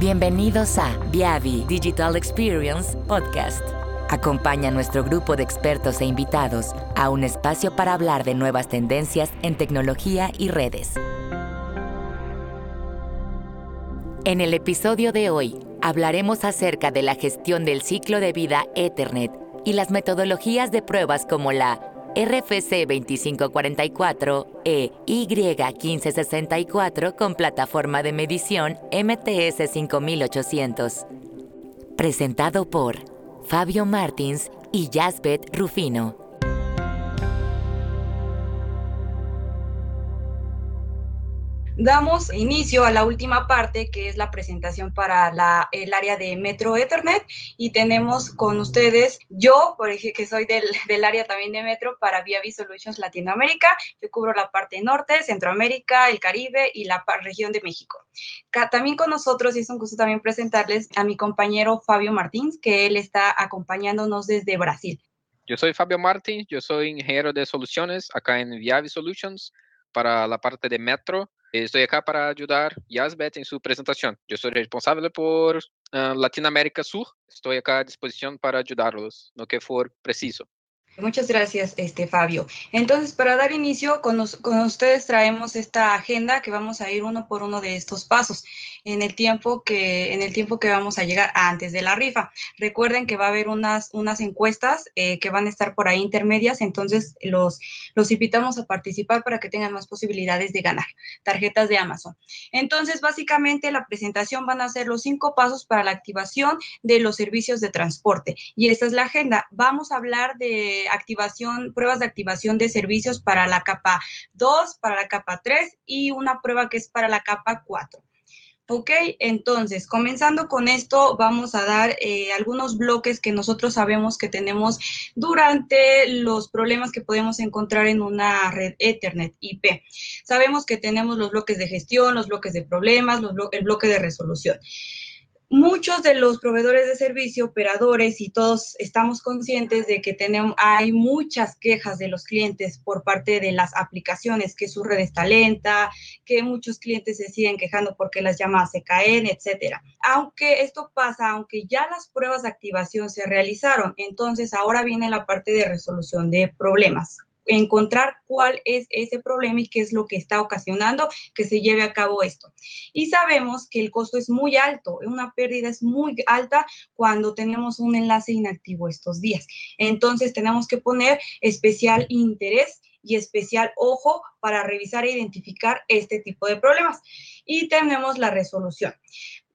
Bienvenidos a Viavi Digital Experience Podcast. Acompaña a nuestro grupo de expertos e invitados a un espacio para hablar de nuevas tendencias en tecnología y redes. En el episodio de hoy hablaremos acerca de la gestión del ciclo de vida Ethernet y las metodologías de pruebas como la RFC 2544 e Y1564 con plataforma de medición MTS 5800. Presentado por Fabio Martins y Jasbet Rufino. Damos inicio a la última parte, que es la presentación para la, el área de Metro Ethernet. Y tenemos con ustedes, yo, por ejemplo, que soy del, del área también de Metro para Viavi Solutions Latinoamérica. Yo cubro la parte norte, Centroamérica, el Caribe y la región de México. También con nosotros, y es un gusto también presentarles a mi compañero Fabio Martins, que él está acompañándonos desde Brasil. Yo soy Fabio Martins, yo soy ingeniero de soluciones acá en Viavi Solutions para la parte de Metro Estoy acá para ayudar Yasbet en su presentación. Yo soy responsable por uh, Latinoamérica Sur. Estoy acá a disposición para ayudarlos, lo que fuera preciso. Muchas gracias, este, Fabio. Entonces, para dar inicio, con, con, ustedes traemos esta agenda que vamos a ir uno por uno de estos pasos en el tiempo que, en el tiempo que vamos a llegar antes de la rifa. Recuerden que va a haber unas, unas encuestas eh, que van a estar por ahí intermedias, entonces los, los invitamos a participar para que tengan más posibilidades de ganar tarjetas de Amazon. Entonces, básicamente la presentación van a ser los cinco pasos para la activación de los servicios de transporte. Y esta es la agenda. Vamos a hablar de activación, pruebas de activación de servicios para la capa 2, para la capa 3 y una prueba que es para la capa 4. Ok, entonces, comenzando con esto, vamos a dar eh, algunos bloques que nosotros sabemos que tenemos durante los problemas que podemos encontrar en una red Ethernet IP. Sabemos que tenemos los bloques de gestión, los bloques de problemas, el bloque de resolución muchos de los proveedores de servicio, operadores y todos estamos conscientes de que tenemos, hay muchas quejas de los clientes por parte de las aplicaciones, que su red está lenta, que muchos clientes se siguen quejando porque las llamadas se caen, etcétera. Aunque esto pasa, aunque ya las pruebas de activación se realizaron, entonces ahora viene la parte de resolución de problemas encontrar cuál es ese problema y qué es lo que está ocasionando que se lleve a cabo esto. Y sabemos que el costo es muy alto, una pérdida es muy alta cuando tenemos un enlace inactivo estos días. Entonces tenemos que poner especial interés y especial ojo para revisar e identificar este tipo de problemas. Y tenemos la resolución.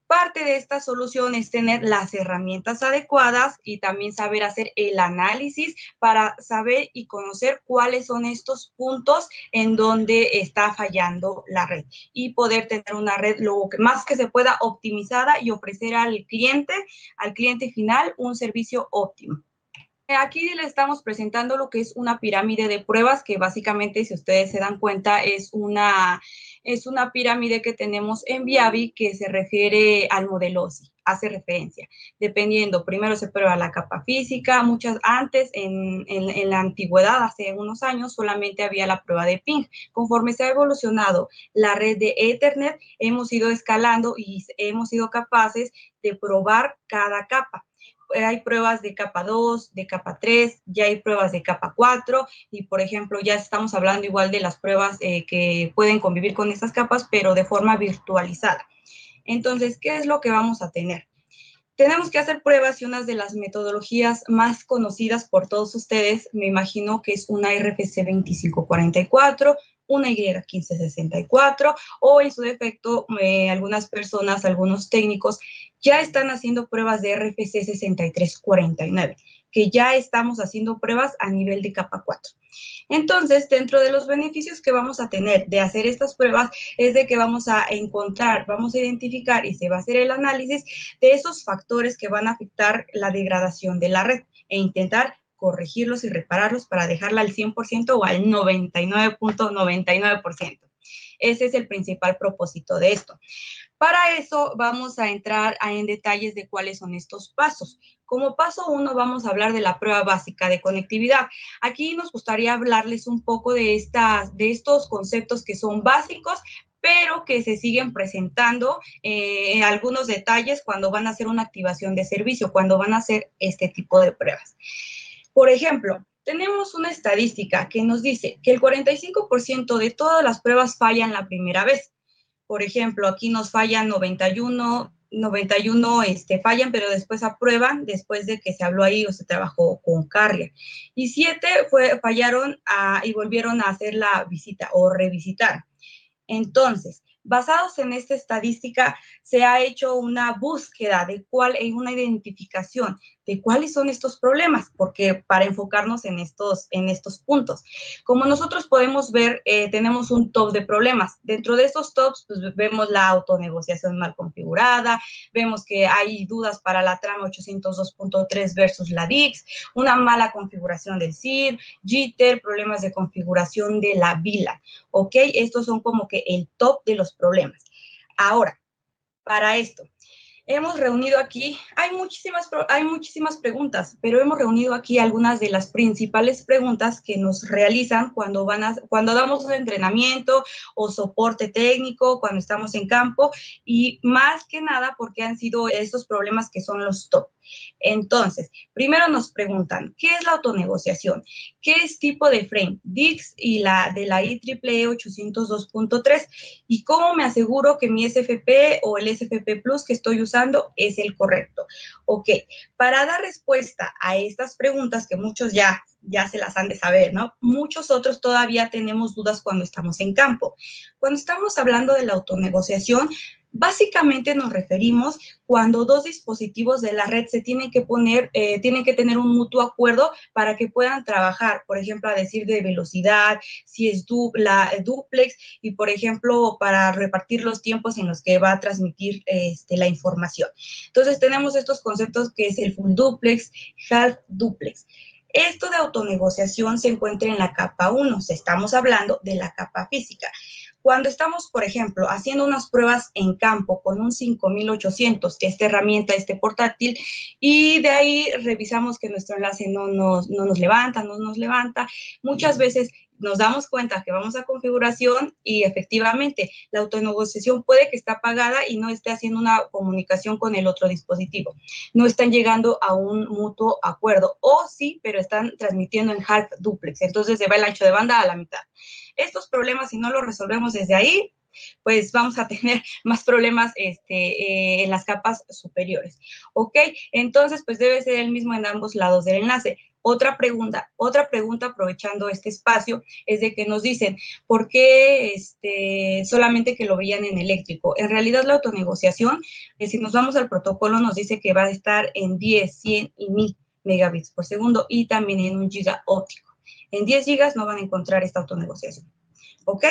Parte de esta solución es tener las herramientas adecuadas y también saber hacer el análisis para saber y conocer cuáles son estos puntos en donde está fallando la red y poder tener una red lo más que se pueda optimizada y ofrecer al cliente, al cliente final, un servicio óptimo. Aquí le estamos presentando lo que es una pirámide de pruebas que básicamente, si ustedes se dan cuenta, es una es una pirámide que tenemos en Viavi que se refiere al modelo OSI, hace referencia. Dependiendo, primero se prueba la capa física, muchas antes, en, en, la antigüedad, hace unos años, solamente había la prueba de ping. Conforme se ha evolucionado la red de Ethernet, hemos ido escalando y hemos sido capaces de probar cada capa hay pruebas de capa 2, de capa 3, ya hay pruebas de capa 4 y, por ejemplo, ya estamos hablando igual de las pruebas eh, que pueden convivir con estas capas, pero de forma virtualizada. Entonces, ¿qué es lo que vamos a tener? Tenemos que hacer pruebas y una de las metodologías más conocidas por todos ustedes, me imagino que es una RFC 2544, una Y1564 o en su defecto eh, algunas personas, algunos técnicos ya están haciendo pruebas de RFC 6349, que ya estamos haciendo pruebas a nivel de capa 4. Entonces, dentro de los beneficios que vamos a tener de hacer estas pruebas es de que vamos a encontrar, vamos a identificar y se va a hacer el análisis de esos factores que van a afectar la degradación de la red e intentar corregirlos y repararlos para dejarla al 100% o al 99.99%. Ese es el principal propósito de esto. Para eso vamos a entrar en detalles de cuáles son estos pasos. Como paso uno vamos a hablar de la prueba básica de conectividad. Aquí nos gustaría hablarles un poco de, estas, de estos conceptos que son básicos, pero que se siguen presentando eh, algunos detalles cuando van a hacer una activación de servicio, cuando van a hacer este tipo de pruebas. Por ejemplo, tenemos una estadística que nos dice que el 45% de todas las pruebas fallan la primera vez. Por ejemplo, aquí nos fallan 91, 91 este, fallan, pero después aprueban después de que se habló ahí o se trabajó con carga. Y 7 fue, fallaron y volvieron a hacer la visita o revisitar. Entonces, basados en esta estadística, se ha hecho una búsqueda de cuál, en una identificación de cuáles son estos problemas, porque para enfocarnos en estos, en estos puntos. Como nosotros podemos ver, eh, tenemos un top de problemas. Dentro de estos tops, pues, vemos la autonegociación mal configurada, vemos que hay dudas para la trama 802.3 versus la DIX, una mala configuración del CID, jitter, problemas de configuración de la vila, ¿ok? Estos son como que el top de los problemas. Ahora, para esto, hemos reunido aquí, hay muchísimas, hay muchísimas preguntas, pero hemos reunido aquí algunas de las principales preguntas que nos realizan cuando, van a, cuando damos un entrenamiento o soporte técnico, cuando estamos en campo, y más que nada porque han sido estos problemas que son los top. Entonces, primero nos preguntan, ¿qué es la autonegociación? ¿Qué es tipo de frame? DIX y la de la IEEE 802.3 y cómo me aseguro que mi SFP o el SFP Plus que estoy usando es el correcto. Ok, para dar respuesta a estas preguntas que muchos ya ya se las han de saber, ¿no? Muchos otros todavía tenemos dudas cuando estamos en campo. Cuando estamos hablando de la autonegociación, Básicamente nos referimos cuando dos dispositivos de la red se tienen que poner, eh, tienen que tener un mutuo acuerdo para que puedan trabajar, por ejemplo, a decir de velocidad, si es la duplex y, por ejemplo, para repartir los tiempos en los que va a transmitir este, la información. Entonces, tenemos estos conceptos que es el full duplex, half duplex. Esto de autonegociación se encuentra en la capa 1, estamos hablando de la capa física. Cuando estamos, por ejemplo, haciendo unas pruebas en campo con un 5800, que esta herramienta, este portátil, y de ahí revisamos que nuestro enlace no nos, no nos levanta, no nos levanta, muchas veces nos damos cuenta que vamos a configuración y efectivamente la autonegociación puede que está apagada y no esté haciendo una comunicación con el otro dispositivo. No están llegando a un mutuo acuerdo o sí, pero están transmitiendo en half duplex. Entonces se va el ancho de banda a la mitad. Estos problemas, si no los resolvemos desde ahí, pues vamos a tener más problemas este, eh, en las capas superiores. ¿Ok? Entonces, pues debe ser el mismo en ambos lados del enlace. Otra pregunta, otra pregunta aprovechando este espacio es de que nos dicen, ¿por qué este, solamente que lo veían en eléctrico? En realidad la autonegociación, si nos vamos al protocolo, nos dice que va a estar en 10, 100 y 1000 megabits por segundo y también en un giga óptico. En 10 gigas no van a encontrar esta autonegociación. ¿Ok?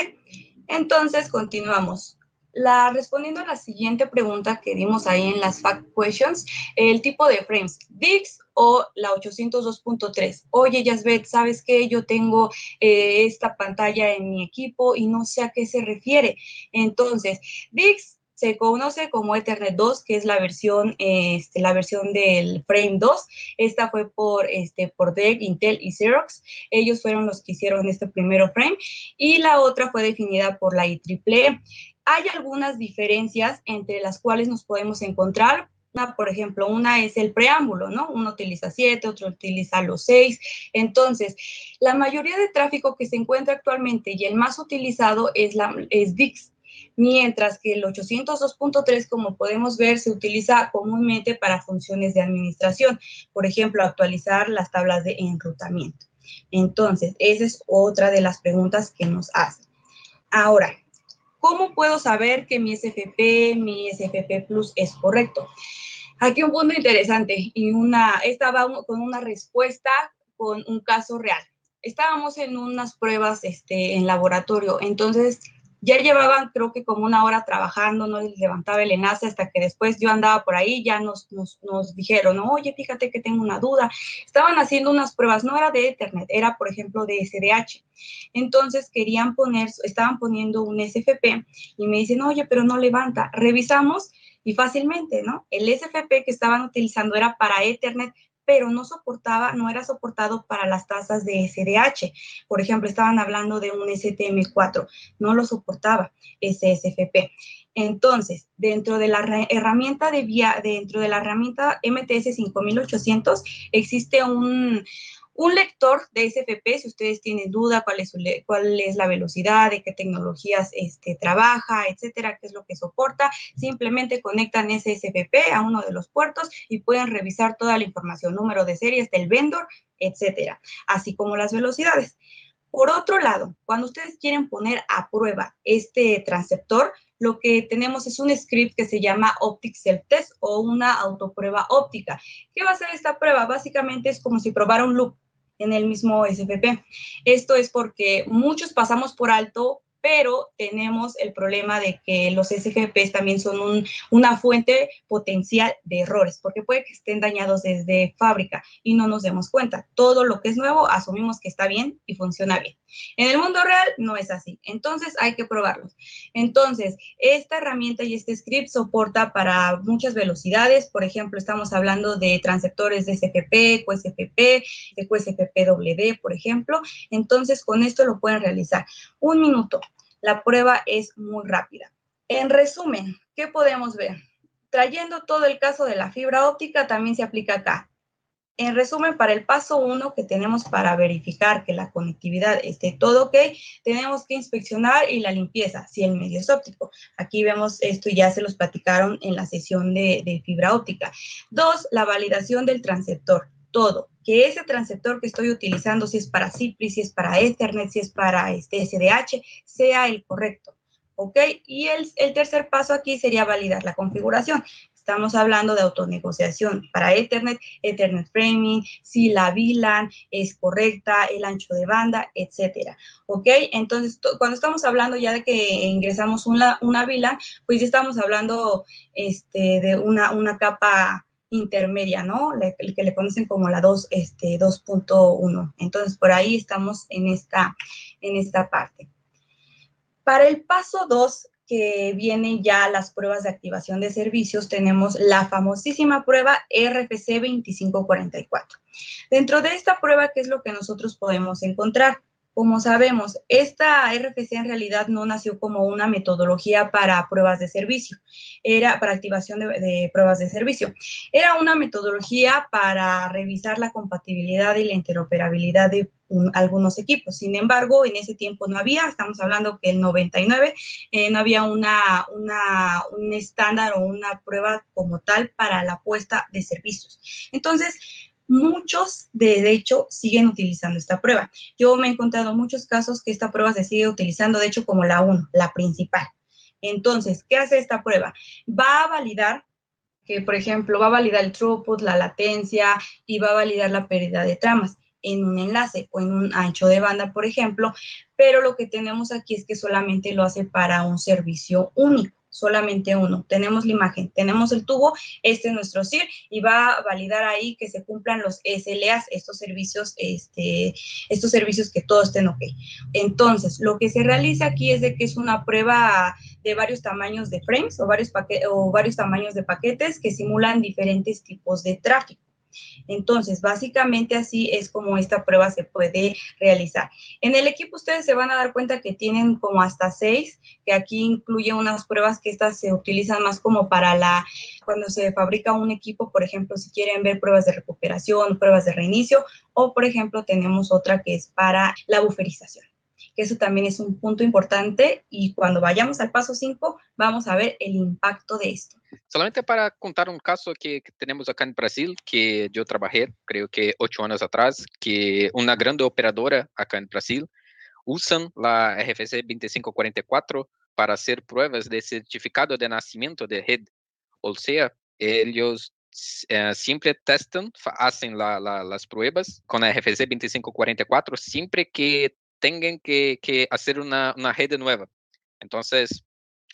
Entonces, continuamos. La, respondiendo a la siguiente pregunta que dimos ahí en las fact questions, el tipo de frames, VIX o la 802.3. Oye, Yasbet, ¿sabes qué? Yo tengo eh, esta pantalla en mi equipo y no sé a qué se refiere. Entonces, VIX se conoce como Ethernet 2, que es la versión, este, la versión del Frame 2. Esta fue por, este, por DEC, Intel y Xerox. Ellos fueron los que hicieron este primero frame. Y la otra fue definida por la IEEE. Hay algunas diferencias entre las cuales nos podemos encontrar. Por ejemplo, una es el preámbulo, ¿no? Uno utiliza 7, otro utiliza los 6. Entonces, la mayoría de tráfico que se encuentra actualmente y el más utilizado es, la, es VIX, mientras que el 802.3, como podemos ver, se utiliza comúnmente para funciones de administración, por ejemplo, actualizar las tablas de enrutamiento. Entonces, esa es otra de las preguntas que nos hacen. Ahora, ¿Cómo puedo saber que mi SFP, mi SFP Plus es correcto? Aquí un punto interesante y una, estaba con una respuesta con un caso real. Estábamos en unas pruebas este, en laboratorio, entonces ya llevaban creo que como una hora trabajando, no les levantaba el enlace hasta que después yo andaba por ahí, ya nos, nos, nos dijeron, oye, fíjate que tengo una duda. Estaban haciendo unas pruebas, no era de Ethernet, era por ejemplo de SDH. Entonces querían poner, estaban poniendo un SFP y me dicen, oye, pero no levanta. Revisamos y fácilmente, ¿no? El SFP que estaban utilizando era para Ethernet pero no soportaba, no era soportado para las tasas de SDH. Por ejemplo, estaban hablando de un STM4, no lo soportaba ese SFP. Entonces, dentro de la herramienta de vía, dentro de la herramienta MTS 5800 existe un, un lector de SFP, si ustedes tienen duda cuál es, cuál es la velocidad, de qué tecnologías este, trabaja, etcétera, qué es lo que soporta, simplemente conectan ese SFP a uno de los puertos y pueden revisar toda la información, número de series del vendor, etcétera, así como las velocidades. Por otro lado, cuando ustedes quieren poner a prueba este transceptor, lo que tenemos es un script que se llama Optic Self Test o una autoprueba óptica. ¿Qué va a hacer esta prueba? Básicamente es como si probara un loop en el mismo SFP. Esto es porque muchos pasamos por alto pero tenemos el problema de que los SFPs también son una fuente potencial de errores, porque puede que estén dañados desde fábrica y no nos demos cuenta. Todo lo que es nuevo asumimos que está bien y funciona bien. En el mundo real no es así, entonces hay que probarlos. Entonces, esta herramienta y este script soporta para muchas velocidades, por ejemplo, estamos hablando de transceptores de SFP, QSFP, de QSFPW, por ejemplo, entonces con esto lo pueden realizar. Un minuto, la prueba es muy rápida. En resumen, ¿qué podemos ver? Trayendo todo el caso de la fibra óptica, también se aplica acá. En resumen, para el paso 1 que tenemos para verificar que la conectividad esté todo ok, tenemos que inspeccionar y la limpieza, si el medio es óptico. Aquí vemos esto ya se los platicaron en la sesión de, de fibra óptica. Dos, la validación del transceptor todo, que ese transceptor que estoy utilizando, si es para CIPRI, si es para Ethernet, si es para este SDH, sea el correcto. ¿Ok? Y el, el tercer paso aquí sería validar la configuración. Estamos hablando de autonegociación para Ethernet, Ethernet Framing, si la VLAN es correcta, el ancho de banda, etcétera. ¿Ok? Entonces, cuando estamos hablando ya de que ingresamos una, una VLAN, pues ya estamos hablando este, de una, una capa intermedia, ¿no? el que le conocen como la 2, este, 2.1. Entonces, por ahí estamos en esta, en esta parte. Para el paso 2, que vienen ya las pruebas de activación de servicios, tenemos la famosísima prueba RFC 2544. Dentro de esta prueba, ¿qué es lo que nosotros podemos encontrar? Como sabemos, esta RFC en realidad no nació como una metodología para pruebas de servicio, era para activación de, pruebas de servicio. Era una metodología para revisar la compatibilidad y la interoperabilidad de algunos equipos. Sin embargo, en ese tiempo no había, estamos hablando que el 99 eh, no había una, una, un estándar o una prueba como tal para la puesta de servicios. Entonces, muchos de hecho siguen utilizando esta prueba. Yo me he encontrado muchos casos que esta prueba se sigue utilizando, de hecho, como la 1, la principal. Entonces, ¿qué hace esta prueba? Va a validar que, por ejemplo, va a validar el throughput, la latencia y va a validar la pérdida de tramas en un enlace o en un ancho de banda, por ejemplo, pero lo que tenemos aquí es que solamente lo hace para un servicio único solamente uno. Tenemos la imagen, tenemos el tubo, este es nuestro CIR y va a validar ahí que se cumplan los SLAs, estos servicios, este, estos servicios que todos estén ok. Entonces, lo que se realiza aquí es de que es una prueba de varios tamaños de frames o varios, o varios tamaños de paquetes que simulan diferentes tipos de tráfico. Entonces, básicamente así es como esta prueba se puede realizar. En el equipo ustedes se van a dar cuenta que tienen como hasta seis, que aquí incluye unas pruebas que estas se utilizan más como para la, cuando se fabrica un equipo, por ejemplo, si quieren ver pruebas de recuperación, pruebas de reinicio, o por ejemplo tenemos otra que es para la buferización que eso también es un punto importante y cuando vayamos al paso 5 vamos a ver el impacto de esto. Solamente para contar un caso que, tenemos acá en Brasil, que yo trabajé, creo que ocho años atrás, que una grande operadora acá en Brasil usan la RFC 2544 para hacer pruebas de certificado de nacimiento de red. O sea, ellos eh, siempre testan, hacen las pruebas con la RFC 2544 siempre que tengan que, hacer una, red nueva. Entonces,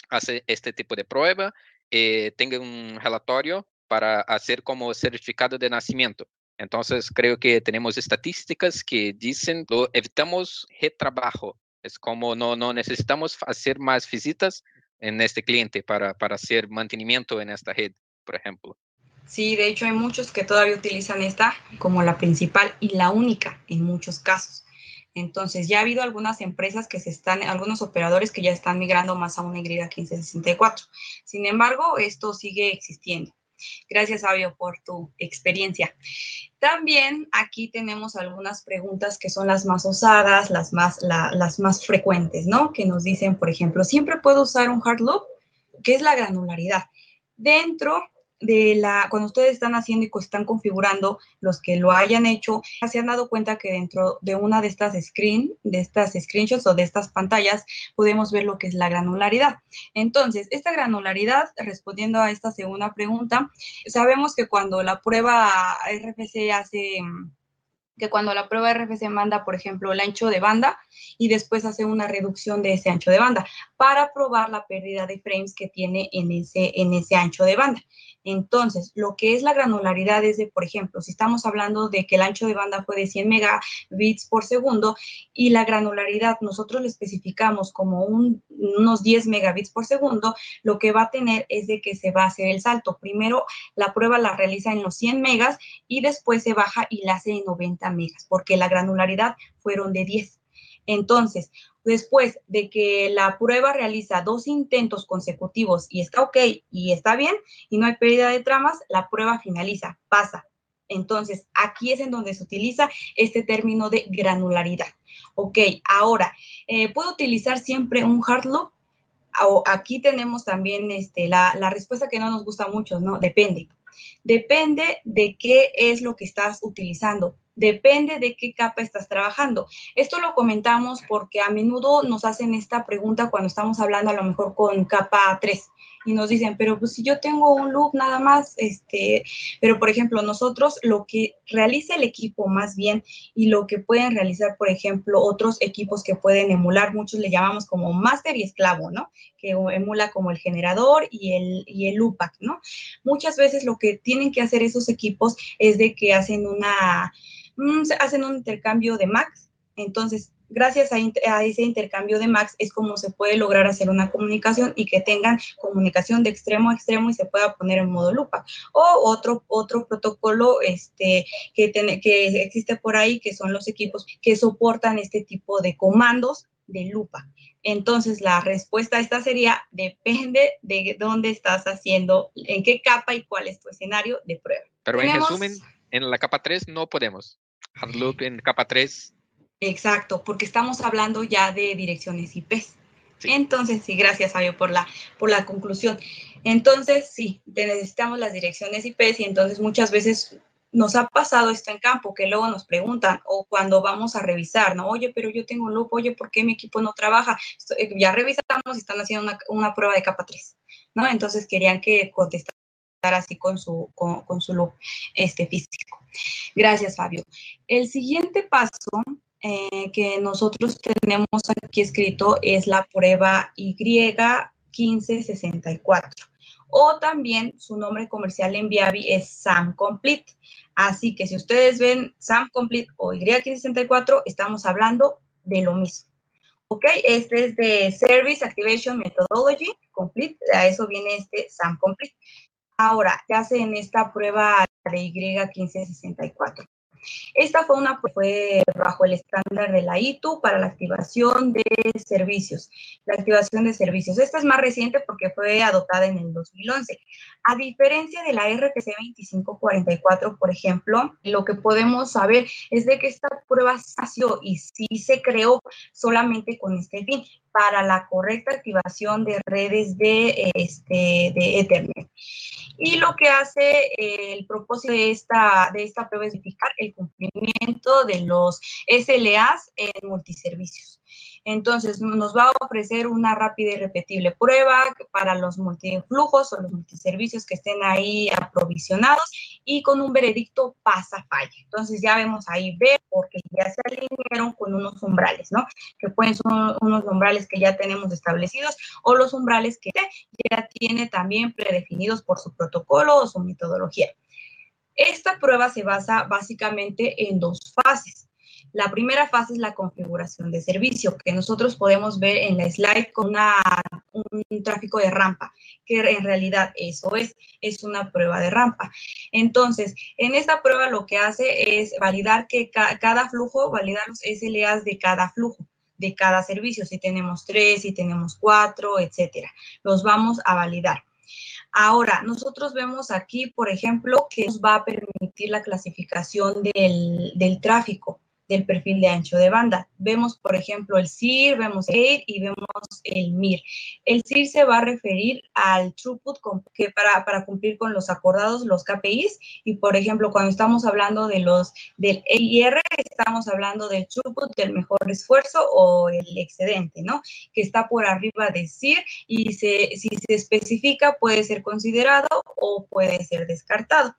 hace este tipo de prueba eh, tenga un relatorio para hacer como certificado de nacimiento. Entonces, creo que tenemos estadísticas que dicen que evitamos retrabajo. Es como no, no necesitamos hacer más visitas en este cliente para, para hacer mantenimiento en esta red, por ejemplo. Sí, de hecho hay muchos que todavía utilizan esta como la principal y la única en muchos casos. Entonces, ya ha habido algunas empresas que se están, algunos operadores que ya están migrando más a una Y1564. Sin embargo, esto sigue existiendo. Gracias, Fabio, por tu experiencia. También aquí tenemos algunas preguntas que son las más usadas, las más, las más frecuentes, ¿no? Que nos dicen, por ejemplo, ¿siempre puedo usar un hard loop? ¿Qué es la granularidad? Dentro de la, cuando ustedes están haciendo y están configurando, los que lo hayan hecho, se han dado cuenta que dentro de una de estas screen, de estas screenshots o de estas pantallas, podemos ver lo que es la granularidad. Entonces, esta granularidad, respondiendo a esta segunda pregunta, sabemos que cuando la prueba RFC hace que cuando la prueba RFC manda, por ejemplo, el ancho de banda y después hace una reducción de ese ancho de banda para probar la pérdida de frames que tiene en ese, en ese ancho de banda. Entonces, lo que es la granularidad es de, por ejemplo, si estamos hablando de que el ancho de banda fue de 100 megabits por segundo y la granularidad nosotros le especificamos como unos 10 megabits por segundo, lo que va a tener es de que se va a hacer el salto. Primero, la prueba la realiza en los 100 megas y después se baja y la hace en 90 megas, porque la granularidad fueron de 10. Entonces, después de que la prueba realiza dos intentos consecutivos y está ok y está bien y no hay pérdida de tramas, la prueba finaliza, pasa. Entonces, aquí es en donde se utiliza este término de granularidad. Ok, ahora, eh, ¿puedo utilizar siempre un hard loop? O aquí tenemos también este, la, la respuesta que no nos gusta mucho, ¿no? Depende. Depende de qué es lo que estás utilizando depende de qué capa estás trabajando. Esto lo comentamos porque a menudo nos hacen esta pregunta cuando estamos hablando a lo mejor con capa 3 y nos dicen, pero pues si yo tengo un loop nada más, este, pero por ejemplo, nosotros lo que realiza el equipo más bien y lo que pueden realizar, por ejemplo, otros equipos que pueden emular, muchos le llamamos como máster y esclavo, ¿no? Que emula como el generador y el, y el loopback, ¿no? Muchas veces lo que tienen que hacer esos equipos es de que hacen una hacen un intercambio de max. Entonces, gracias a, ese intercambio de max es como se puede lograr hacer una comunicación y que tengan comunicación de extremo a extremo y se pueda poner en modo lupa. O otro, otro protocolo este, que, que existe por ahí, que son los equipos que soportan este tipo de comandos de lupa. Entonces, la respuesta a esta sería, depende de dónde estás haciendo, en qué capa y cuál es tu escenario de prueba. Pero en resumen, en la capa 3 no podemos. Hardloop en capa 3. Exacto, porque estamos hablando ya de direcciones IP. Entonces, sí, gracias, Fabio, por la, por la conclusión. Entonces, sí, necesitamos las direcciones IP y entonces muchas veces nos ha pasado esto en campo, que luego nos preguntan, o cuando vamos a revisar, ¿no? Oye, pero yo tengo un loop, oye, ¿por qué mi equipo no trabaja? Eh, ya revisamos y están haciendo una, una prueba de capa 3, ¿no? Entonces querían que contestara así con su, con, su loop este, físico. Gracias, Fabio. El siguiente paso eh, que nosotros tenemos aquí escrito es la prueba Y1564 o también su nombre comercial en Viavi es SAM Complete. Así que si ustedes ven SAM Complete o Y1564, estamos hablando de lo mismo. ¿Ok? Este es de Service Activation Methodology Complete, a eso viene este SAM Complete. Ahora, ¿qué hace en esta prueba de Y1564? Esta fue una fue bajo el estándar de la ITU para la activación de servicios. La activación de servicios. Esta es más reciente porque fue adoptada en el 2011. A diferencia de la RTC 2544, por ejemplo, lo que podemos saber es de que esta prueba nació y sí se creó solamente con este fin, para la correcta activación de redes de, este, de Ethernet. Y lo que hace eh, el propósito de esta, de esta prueba es verificar el cumplimiento de los SLAs en multiservicios. Entonces, nos va a ofrecer una rápida y repetible prueba para los multiflujos o los multiservicios que estén ahí aprovisionados y con un veredicto pasa-falla. Entonces, ya vemos ahí B porque ya se alinearon con unos umbrales, ¿no? Que pueden ser unos umbrales que ya tenemos establecidos o los umbrales que ya tiene también predefinidos por su protocolo o su metodología. Esta prueba se basa básicamente en dos fases. La primera fase es la configuración de servicio, que nosotros podemos ver en la slide con un tráfico de rampa, que en realidad eso es, es una prueba de rampa. Entonces, en esta prueba lo que hace es validar que cada flujo, validar los SLAs de cada flujo de cada servicio, si tenemos tres, si tenemos cuatro, etcétera. Los vamos a validar. Ahora, nosotros vemos aquí, por ejemplo, que nos va a permitir la clasificación del, del tráfico del perfil de ancho de banda. Vemos, por ejemplo, el CIR, vemos el AIR y vemos el MIR. El CIR se va a referir al throughput que para, para cumplir con los acordados, los KPIs, y por ejemplo, cuando estamos hablando de los del EIR, estamos hablando del throughput, del mejor esfuerzo o el excedente, ¿no? Que está por arriba de CIR y se, si se especifica puede ser considerado o puede ser descartado.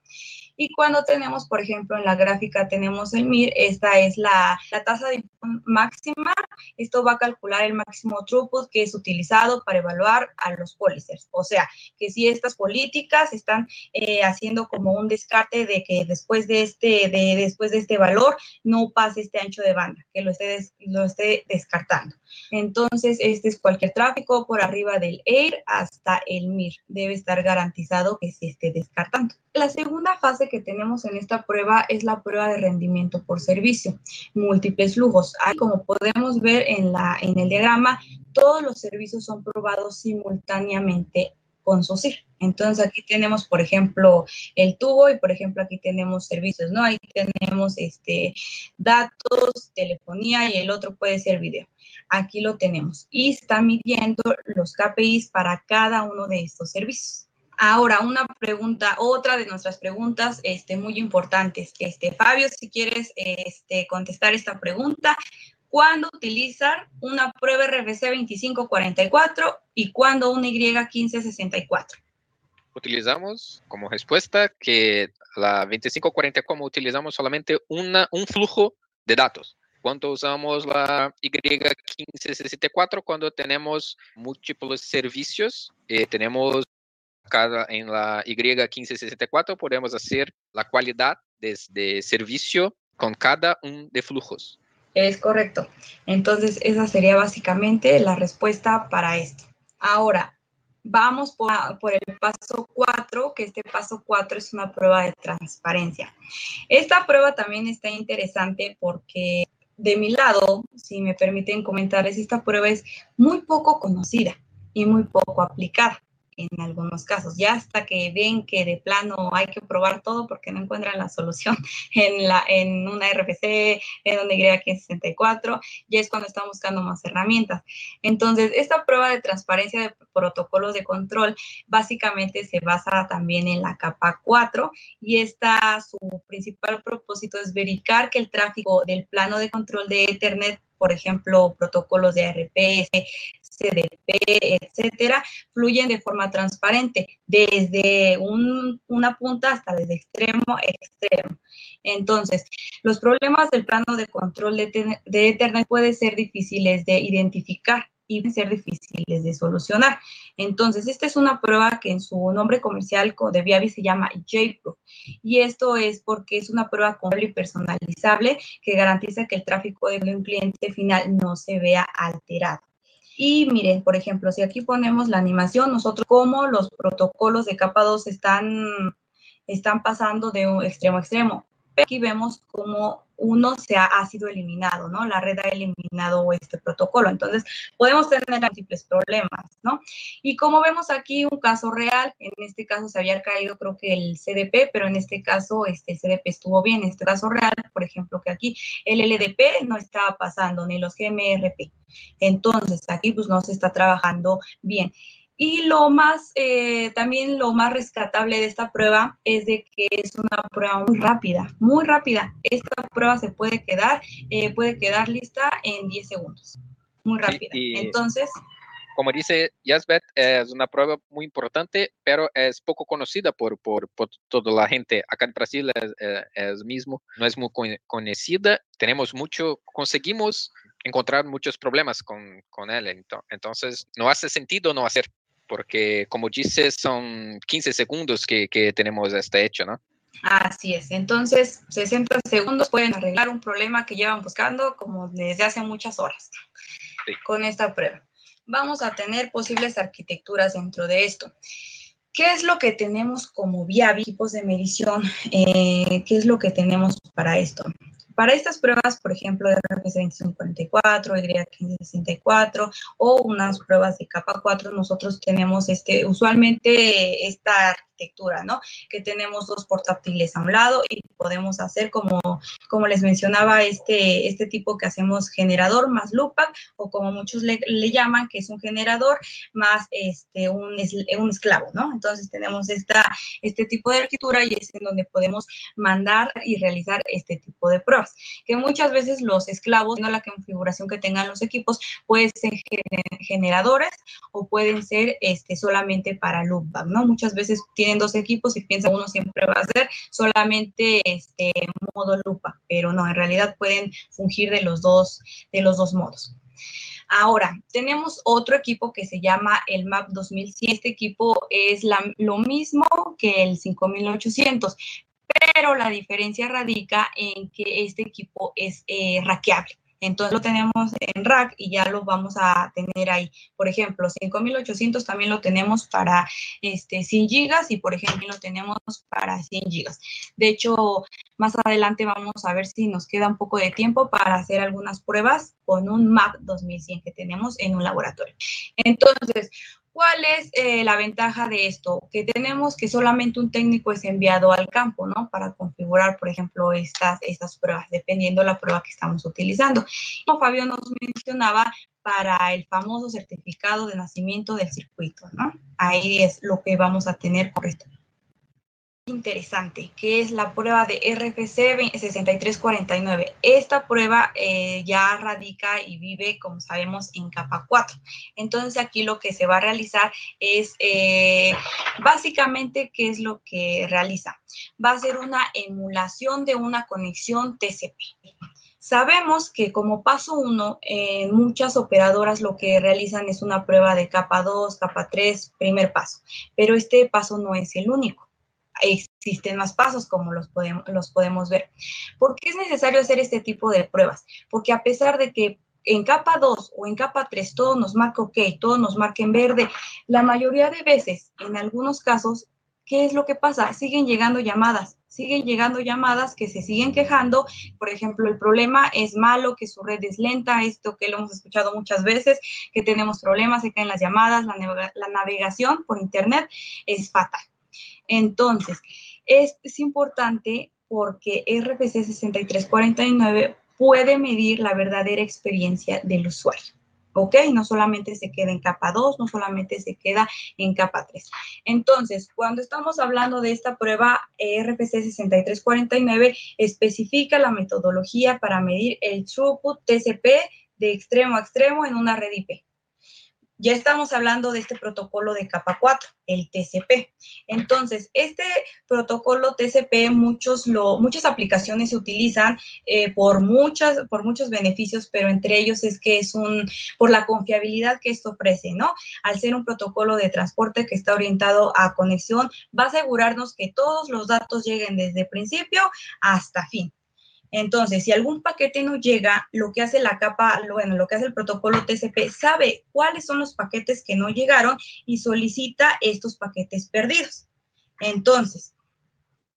Y cuando tenemos, por ejemplo, en la gráfica tenemos el MIR, esta es la, tasa de máxima. Esto va a calcular el máximo throughput que es utilizado para evaluar a los policers. O sea, que si estas políticas están eh, haciendo como un descarte de que después de, este, de, después de este valor no pase este ancho de banda, que lo esté, lo esté descartando. Entonces, este es cualquier tráfico por arriba del AIR hasta el MIR. Debe estar garantizado que se esté descartando. La segunda fase que tenemos en esta prueba es la prueba de rendimiento por servicio, múltiples flujos. Ahí, como podemos ver en, la, en el diagrama, todos los servicios son probados simultáneamente con SOCIR. Entonces aquí tenemos, por ejemplo, el tubo y, por ejemplo, aquí tenemos servicios, ¿no? Ahí tenemos este, datos, telefonía y el otro puede ser video. Aquí lo tenemos y está midiendo los KPIs para cada uno de estos servicios. Ahora, una pregunta, otra de nuestras preguntas este, muy importantes. Este, Fabio, si quieres este, contestar esta pregunta, ¿cuándo utilizar una prueba RFC 2544 y cuándo una Y1564? Utilizamos como respuesta que la 2540 como utilizamos solamente una, un flujo de datos. Cuando usamos la Y1564 cuando tenemos múltiples servicios, eh, tenemos cada, en la Y1564 podemos hacer la calidad de, servicio con cada uno de flujos. Es correcto. Entonces, esa sería básicamente la respuesta para esto. Ahora, vamos por, el paso 4, que este paso 4 es una prueba de transparencia. Esta prueba también está interesante porque de mi lado, si me permiten comentarles, esta prueba es muy poco conocida y muy poco aplicada en algunos casos, ya hasta que ven que de plano hay que probar todo porque no encuentran la solución en, la, en una RFC, en una Y564, ya es cuando están buscando más herramientas. Entonces, esta prueba de transparencia de protocolos de control básicamente se basa también en la capa 4 y esta, su principal propósito es verificar que el tráfico del plano de control de Ethernet por ejemplo, protocolos de RPS, CDP, etcétera, fluyen de forma transparente desde una punta hasta desde extremo a extremo. Entonces, los problemas del plano de control de, Ethernet pueden ser difíciles de identificar y ser difíciles de solucionar. Entonces, esta es una prueba que en su nombre comercial de Viavi se llama JProof. Y esto es porque es una prueba confiable y personalizable que garantiza que el tráfico de un cliente final no se vea alterado. Y miren, por ejemplo, si aquí ponemos la animación, nosotros como los protocolos de capa 2 están, están pasando de un extremo a extremo. Aquí vemos cómo uno se ha, sido eliminado, ¿no? La red ha eliminado este protocolo. Entonces, podemos tener múltiples problemas, ¿no? Y como vemos aquí un caso real, en este caso se había caído creo que el CDP, pero en este caso este, el CDP estuvo bien. En este caso real, por ejemplo, que aquí el LDP no estaba pasando, ni los GMRP. Entonces, aquí pues no se está trabajando bien. Y lo más, eh, también lo más rescatable de esta prueba es de que es una prueba muy rápida, muy rápida. Esta prueba se puede quedar, eh, puede quedar lista en 10 segundos. Muy rápida. Entonces... Como dice Yasbet, es una prueba muy importante, pero es poco conocida por, por, por toda la gente. Acá en Brasil es, es, es mismo, no es muy conocida. Tenemos mucho, conseguimos encontrar muchos problemas con, con él. Entonces, no hace sentido no hacer porque como dices, son 15 segundos que, que tenemos este hecho, ¿no? Así es. Entonces, 60 segundos pueden arreglar un problema que llevan buscando como desde hace muchas horas con esta prueba. Vamos a tener posibles arquitecturas dentro de esto. ¿Qué es lo que tenemos como viable tipos de medición? Eh, ¿Qué es lo que tenemos para esto? Para estas pruebas, por ejemplo, de RFC 2544, Y1564 o unas pruebas de capa 4, nosotros tenemos este, usualmente esta arquitectura, ¿no? Que tenemos dos portátiles a un lado y podemos hacer como, como les mencionaba, este, este tipo que hacemos generador más lupa o como muchos le, llaman, que es un generador más este, un, un esclavo, ¿no? Entonces tenemos esta, este tipo de arquitectura y es en donde podemos mandar y realizar este tipo de pruebas, que muchas veces los esclavos, no la configuración que tengan los equipos, pueden ser generadores o pueden ser este, solamente para loopback, ¿no? Muchas veces tienen dos equipos y piensa uno siempre va a ser solamente este modo lupa, pero no, en realidad pueden fungir de los dos, de los dos modos. Ahora, tenemos otro equipo que se llama el MAP 2100. Este equipo es lo mismo que el 5800, pero la diferencia radica en que este equipo es eh, raqueable. Entonces lo tenemos en rack y ya lo vamos a tener ahí. Por ejemplo, 5800 también lo tenemos para este, 100 gigas y por ejemplo lo tenemos para 100 gigas. De hecho, más adelante vamos a ver si nos queda un poco de tiempo para hacer algunas pruebas con un MAP 2100 que tenemos en un laboratorio. Entonces, ¿Cuál es eh, la ventaja de esto? Que tenemos que solamente un técnico es enviado al campo, ¿no? Para configurar, por ejemplo, estas, estas pruebas, dependiendo de la prueba que estamos utilizando. Como Fabio nos mencionaba, para el famoso certificado de nacimiento del circuito, ¿no? Ahí es lo que vamos a tener correcto interesante, que es la prueba de RFC 6349. Esta prueba eh, ya radica y vive, como sabemos, en capa 4. Entonces aquí lo que se va a realizar es eh, básicamente, ¿qué es lo que realiza? Va a ser una emulación de una conexión TCP. Sabemos que como paso 1, en muchas operadoras lo que realizan es una prueba de capa 2, capa 3, primer paso, pero este paso no es el único existen más pasos como los podemos, los podemos ver. ¿Por qué es necesario hacer este tipo de pruebas? Porque a pesar de que en capa 2 o en capa 3 todo nos marca OK, todo nos marca en verde, la mayoría de veces, en algunos casos, ¿qué es lo que pasa? Siguen llegando llamadas, siguen llegando llamadas que se siguen quejando. Por ejemplo, el problema es malo, que su red es lenta, esto que lo hemos escuchado muchas veces, que tenemos problemas, se caen las llamadas, la navegación por Internet es fatal. Entonces, es, importante porque RPC 6349 puede medir la verdadera experiencia del usuario. ¿ok? No solamente se queda en capa 2, no solamente se queda en capa 3. Entonces, cuando estamos hablando de esta prueba RPC 6349, especifica la metodología para medir el throughput TCP de extremo a extremo en una red IP ya estamos hablando de este protocolo de capa 4, el TCP. Entonces, este protocolo TCP, muchos lo, muchas aplicaciones se utilizan eh, por, muchas, por muchos beneficios, pero entre ellos es que es un, por la confiabilidad que esto ofrece, ¿no? Al ser un protocolo de transporte que está orientado a conexión, va a asegurarnos que todos los datos lleguen desde principio hasta fin. Entonces, si algún paquete no llega, lo que hace la capa, bueno, lo que hace el protocolo TCP, sabe cuáles son los paquetes que no llegaron y solicita estos paquetes perdidos. Entonces,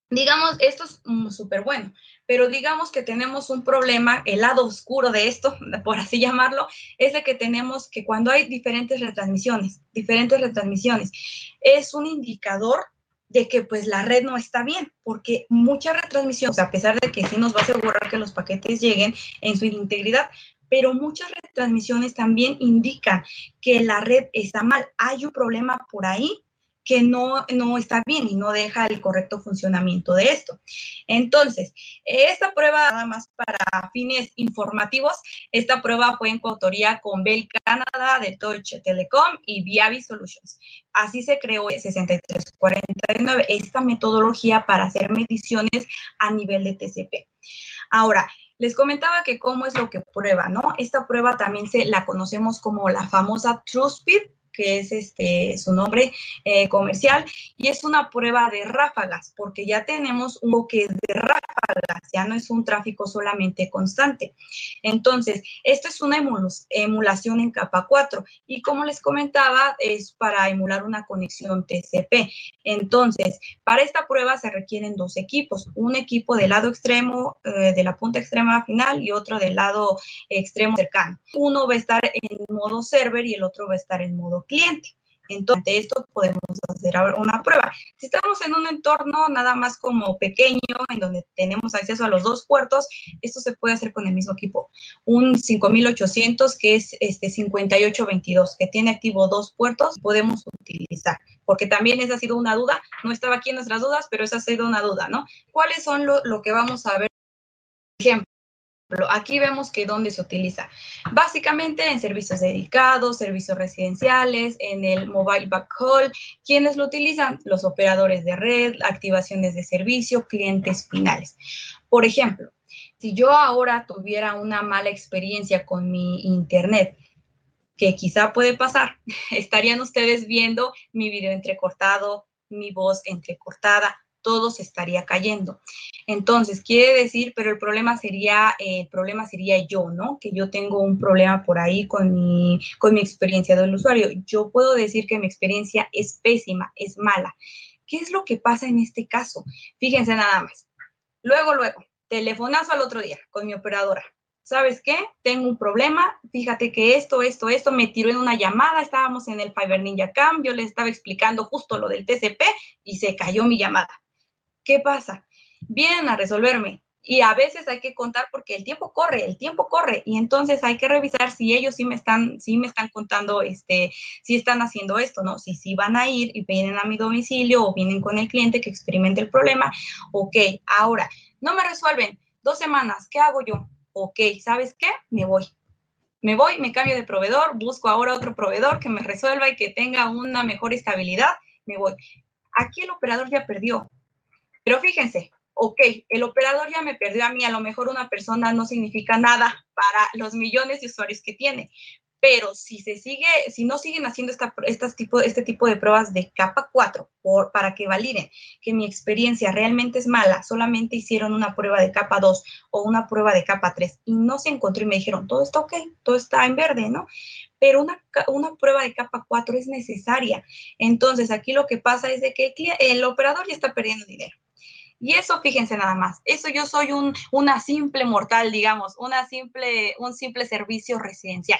digamos, esto es súper bueno, pero digamos que tenemos un problema, el lado oscuro de esto, por así llamarlo, es de que tenemos que cuando hay diferentes retransmisiones, diferentes retransmisiones, es un indicador de que pues la red no está bien, porque muchas retransmisiones, a pesar de que sí nos va a asegurar que los paquetes lleguen en su integridad, pero muchas retransmisiones también indican que la red está mal. Hay un problema por ahí que no, no está bien y no deja el correcto funcionamiento de esto. Entonces, esta prueba, nada más para fines informativos, esta prueba fue en coautoría con Bell Canada, de Deutsche Telekom y Viavi Solutions. Así se creó el 6349, esta metodología para hacer mediciones a nivel de TCP. Ahora, les comentaba que cómo es lo que prueba, ¿no? Esta prueba también se la conocemos como la famosa True Speed que es este su nombre eh, comercial, y es una prueba de ráfagas, porque ya tenemos un boque de ráfagas, ya no es un tráfico solamente constante. Entonces, esto es una emulación en capa 4, y como les comentaba, es para emular una conexión TCP. Entonces, para esta prueba se requieren dos equipos, un equipo del lado extremo, eh, de la punta extrema final, y otro del lado extremo cercano. Uno va a estar en modo server y el otro va a estar en modo cliente. Entonces, de esto podemos hacer una prueba. Si estamos en un entorno nada más como pequeño, en donde tenemos acceso a los dos puertos, esto se puede hacer con el mismo equipo. Un 5800 que es este 5822, que tiene activo dos puertos, podemos utilizar. Porque también esa ha sido una duda, no estaba aquí en nuestras dudas, pero esa ha sido una duda, ¿no? ¿Cuáles son lo, lo que vamos a ver? Ejemplo Aquí vemos que dónde se utiliza. Básicamente en servicios dedicados, servicios residenciales, en el mobile backhaul. ¿Quiénes lo utilizan? Los operadores de red, activaciones de servicio, clientes finales. Por ejemplo, si yo ahora tuviera una mala experiencia con mi internet, que quizá puede pasar, estarían ustedes viendo mi video entrecortado, mi voz entrecortada, todo se estaría cayendo. Entonces, quiere decir, pero el problema sería, eh, el problema sería yo, ¿no? Que yo tengo un problema por ahí con mi, con mi experiencia del usuario. Yo puedo decir que mi experiencia es pésima, es mala. ¿Qué es lo que pasa en este caso? Fíjense nada más. Luego, luego, telefonazo al otro día con mi operadora. ¿sabes qué? Tengo un problema, fíjate que esto, esto, esto, me tiró en una llamada, estábamos en el Fiber Ninja Cam, yo le estaba explicando justo lo del TCP y se cayó mi llamada. ¿Qué pasa? Vienen a resolverme y a veces hay que contar porque el tiempo corre, el tiempo corre y entonces hay que revisar si ellos sí me están, sí me están contando, este, si están haciendo esto, ¿no? Si sí van a ir y vienen a mi domicilio o vienen con el cliente que experimente el problema, ok, ahora, no me resuelven, dos semanas, ¿qué hago yo? Ok, ¿sabes qué? Me voy. Me voy, me cambio de proveedor, busco ahora otro proveedor que me resuelva y que tenga una mejor estabilidad, me voy. Aquí el operador ya perdió, pero fíjense, ok, el operador ya me perdió a mí, a lo mejor una persona no significa nada para los millones de usuarios que tiene, pero si se sigue, si no siguen haciendo tipo, este tipo de pruebas de capa 4 por, para que validen que mi experiencia realmente es mala, solamente hicieron una prueba de capa 2 o una prueba de capa 3 y no se encontró y me dijeron, todo está ok, todo está en verde, ¿no? Pero una, una prueba de capa 4 es necesaria. Entonces, aquí lo que pasa es de que el operador ya está perdiendo dinero y eso, fíjense nada más, eso yo soy un, una simple mortal, digamos, una simple, un simple servicio residencial.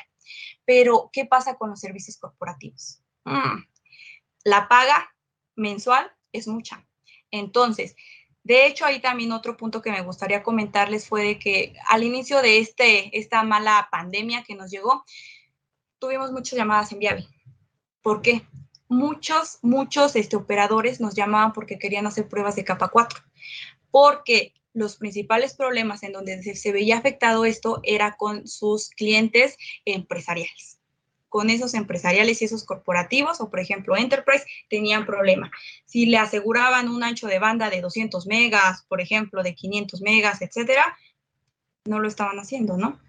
Pero, ¿qué pasa con los servicios corporativos? Mm, la paga mensual es mucha. Entonces, de hecho, ahí también otro punto que me gustaría comentarles fue de que al inicio de este, esta mala pandemia que nos llegó, tuvimos muchas llamadas en Viavi. ¿Por qué? Muchos, muchos este, operadores nos llamaban porque querían hacer pruebas de capa 4, porque los principales problemas en donde se, veía afectado esto era con sus clientes empresariales. Con esos empresariales y esos corporativos, o por ejemplo Enterprise, tenían problema. Si le aseguraban un ancho de banda de 200 megas, por ejemplo, de 500 megas, etcétera, no lo estaban haciendo, ¿no?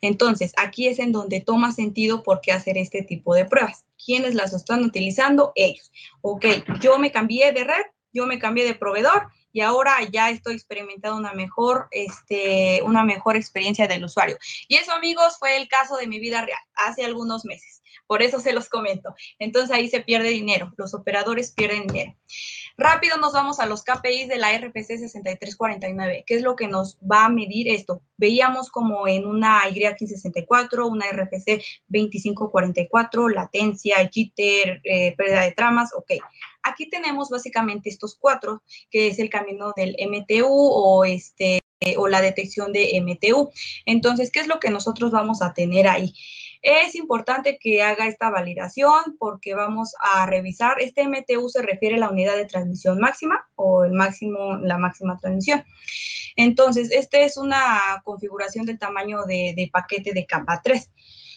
Entonces, aquí es en donde toma sentido por qué hacer este tipo de pruebas. ¿Quiénes las están utilizando? Ellos. Ok, yo me cambié de red, yo me cambié de proveedor y ahora ya estoy experimentando una mejor, este, una mejor experiencia del usuario. Y eso, amigos, fue el caso de mi vida real hace algunos meses. Por eso se los comento. Entonces ahí se pierde dinero, los operadores pierden dinero. Rápido nos vamos a los KPIs de la RPC 6349. ¿Qué es lo que nos va a medir esto? Veíamos como en una Y1564, una RPC 2544, latencia, jitter, eh, pérdida de tramas, ok. Aquí tenemos básicamente estos cuatro, que es el camino del MTU o este o la detección de MTU. Entonces, ¿qué es lo que nosotros vamos a tener ahí? Es importante que haga esta validación porque vamos a revisar, este MTU se refiere a la unidad de transmisión máxima o el máximo, la máxima transmisión. Entonces, esta es una configuración del tamaño de, paquete de capa 3.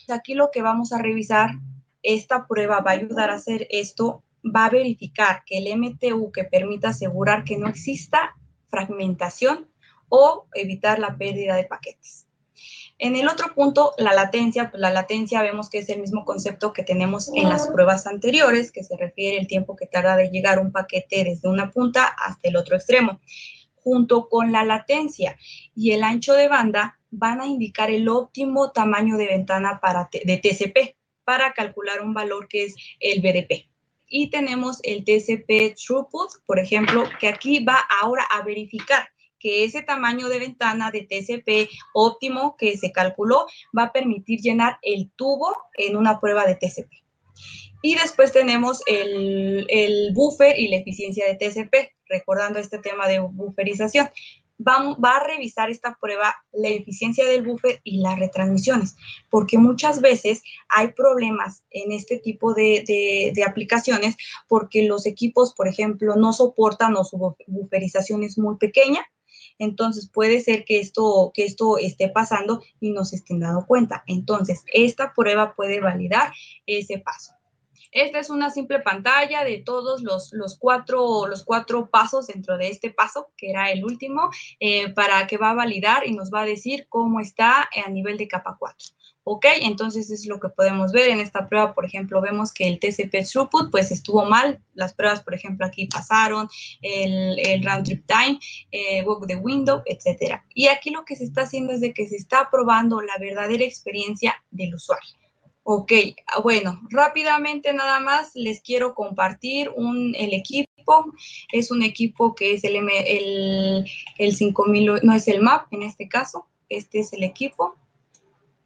Aquí lo que vamos a revisar, esta prueba va a ayudar a hacer esto, va a verificar que el MTU que permita asegurar que no exista fragmentación o evitar la pérdida de paquetes. En el otro punto, la latencia, pues la latencia vemos que es el mismo concepto que tenemos en las pruebas anteriores, que se refiere al tiempo que tarda de llegar un paquete desde una punta hasta el otro extremo. Junto con la latencia y el ancho de banda van a indicar el óptimo tamaño de ventana para de TCP para calcular un valor que es el BDP. Y tenemos el TCP throughput, por ejemplo, que aquí va ahora a verificar que ese tamaño de ventana de TCP óptimo que se calculó va a permitir llenar el tubo en una prueba de TCP. Y después tenemos el, el buffer y la eficiencia de TCP, recordando este tema de bufferización va, va, a revisar esta prueba la eficiencia del buffer y las retransmisiones, porque muchas veces hay problemas en este tipo de, de, aplicaciones porque los equipos, por ejemplo, no soportan o su bufferización es muy pequeña. Entonces puede ser que esto, que esto esté pasando y no se estén dando cuenta. Entonces, esta prueba puede validar ese paso. Esta es una simple pantalla de todos los, los, cuatro, los cuatro pasos dentro de este paso, que era el último, eh, para que va a validar y nos va a decir cómo está a nivel de capa 4. ¿Ok? Entonces es lo que podemos ver en esta prueba, por ejemplo, vemos que el TCP throughput pues estuvo mal, las pruebas, por ejemplo, aquí pasaron, el, el round trip time, eh, work the window, etcétera. Y aquí lo que se está haciendo es de que se está probando la verdadera experiencia del usuario. Ok, ah, bueno, rápidamente nada más les quiero compartir el equipo. Es un equipo que es el, el, el 5000, no es el MAP en este caso, este es el equipo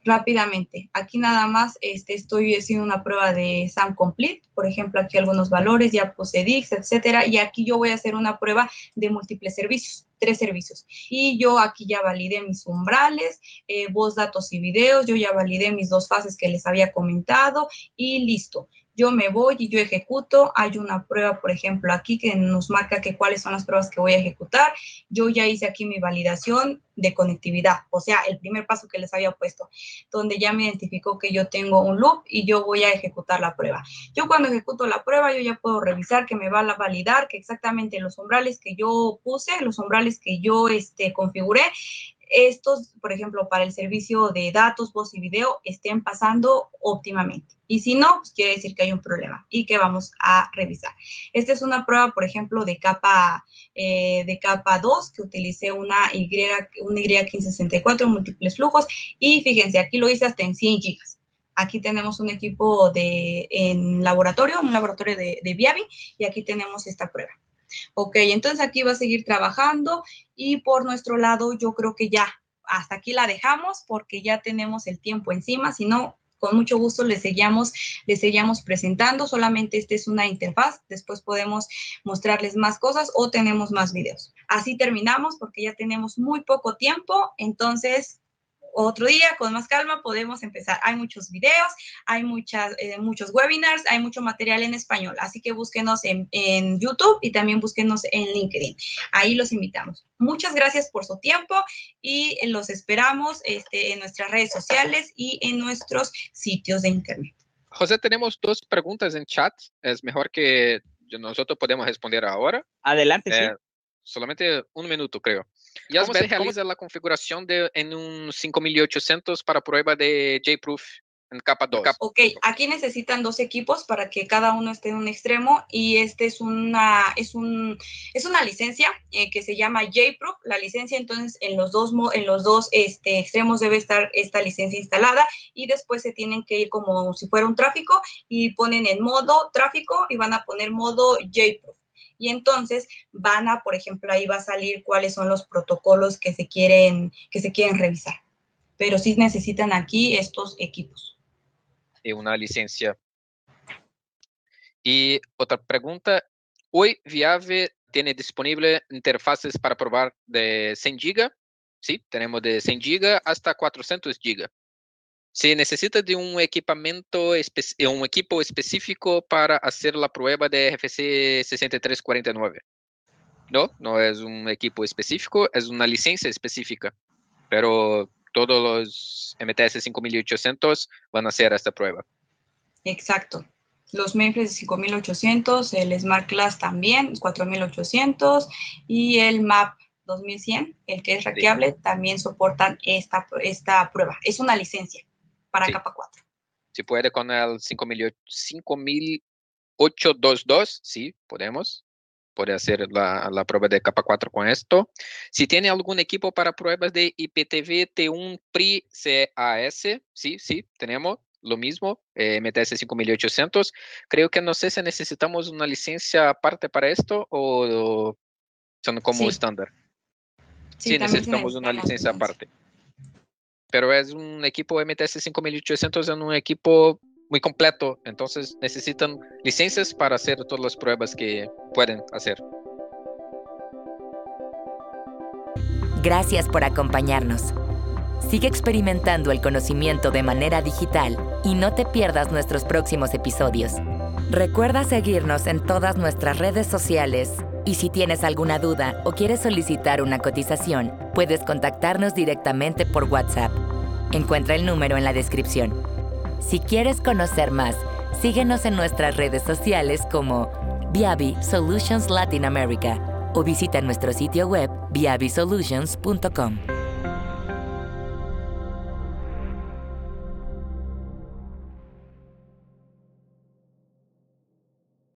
rápidamente. Aquí nada más este, estoy haciendo una prueba de SAM Complete, por ejemplo, aquí algunos valores, ya POSEDIX, etcétera, y aquí yo voy a hacer una prueba de múltiples servicios, tres servicios. Y yo aquí ya validé mis umbrales, eh, voz, datos y videos, yo ya validé mis dos fases que les había comentado y listo yo me voy y yo ejecuto, hay una prueba, por ejemplo, aquí que nos marca que cuáles son las pruebas que voy a ejecutar, yo ya hice aquí mi validación de conectividad, o sea, el primer paso que les había puesto, donde ya me identificó que yo tengo un loop y yo voy a ejecutar la prueba. Yo cuando ejecuto la prueba, yo ya puedo revisar que me va a validar que exactamente los umbrales que yo puse, los umbrales que yo este, configuré, estos, por ejemplo, para el servicio de datos, voz y video, estén pasando óptimamente. Y si no, pues quiere decir que hay un problema y que vamos a revisar. Esta es una prueba, por ejemplo, de capa, eh, de capa 2, que utilicé una Y, una Y1564, múltiples flujos. Y fíjense, aquí lo hice hasta en 100 gigas. Aquí tenemos un equipo de, en laboratorio, un laboratorio de, de Viavi, y aquí tenemos esta prueba. Ok, entonces aquí va a seguir trabajando y por nuestro lado yo creo que ya hasta aquí la dejamos porque ya tenemos el tiempo encima, si no, con mucho gusto les seguíamos, les seguíamos presentando, solamente esta es una interfaz, después podemos mostrarles más cosas o tenemos más videos. Así terminamos porque ya tenemos muy poco tiempo, entonces otro día con más calma podemos empezar. Hay muchos videos, hay muchas, eh, muchos webinars, hay mucho material en español, así que búsquenos en, en, YouTube y también búsquenos en LinkedIn. Ahí los invitamos. Muchas gracias por su tiempo y los esperamos este, en nuestras redes sociales y en nuestros sitios de internet. José, tenemos dos preguntas en chat. Es mejor que nosotros podemos responder ahora. Adelante, sí. Eh, solamente un minuto, creo. ¿Cómo se realiza la configuración de, en un 5800 para prueba de JProof en capa 2? Ok, aquí necesitan dos equipos para que cada uno esté en un extremo y este es una, es un, es una licencia eh, que se llama JProof. La licencia entonces en los dos, en los dos este, extremos debe estar esta licencia instalada y después se tienen que ir como si fuera un tráfico y ponen en modo tráfico y van a poner modo JProof y entonces van a, por ejemplo, ahí va a salir cuáles son los protocolos que se quieren, que se quieren revisar. Pero sí necesitan aquí estos equipos. Y una licencia. Y otra pregunta, hoy Viave tiene disponible interfaces para probar de 100 GB. Sí, tenemos de 100 GB hasta 400 GB. Se necesita de un equipamiento, eh, un equipo específico para hacer la prueba de RFC 6349. No, no es un equipo específico, es una licencia específica, pero todos los MTS 5800 van a hacer esta prueba. Exacto. Los Memphis 5800, el Smart Class también, 4800 y el MAP 2100, el que es raqueable, también soportan esta, esta prueba. Es una licencia para capa 4. Si puede con el 5822, sí, podemos. Puede hacer la, la, prueba de capa 4 con esto. Si tiene algún equipo para pruebas de IPTV T1 PRI CAS, sí, sí, tenemos lo mismo, eh, MTS 5800. Creo que no sé si necesitamos una licencia aparte para esto o son como estándar. Sí, necesitamos una licencia aparte. Pero es un equipo MTS 5800, es un equipo muy completo, entonces necesitan licencias para hacer todas las pruebas que pueden hacer. Gracias por acompañarnos. Sigue experimentando el conocimiento de manera digital y no te pierdas nuestros próximos episodios. Recuerda seguirnos en todas nuestras redes sociales y si tienes alguna duda o quieres solicitar una cotización, puedes contactarnos directamente por WhatsApp. Encuentra el número en la descripción. Si quieres conocer más, síguenos en nuestras redes sociales como Viavi Solutions Latin America o visita nuestro sitio web viavisolutions.com.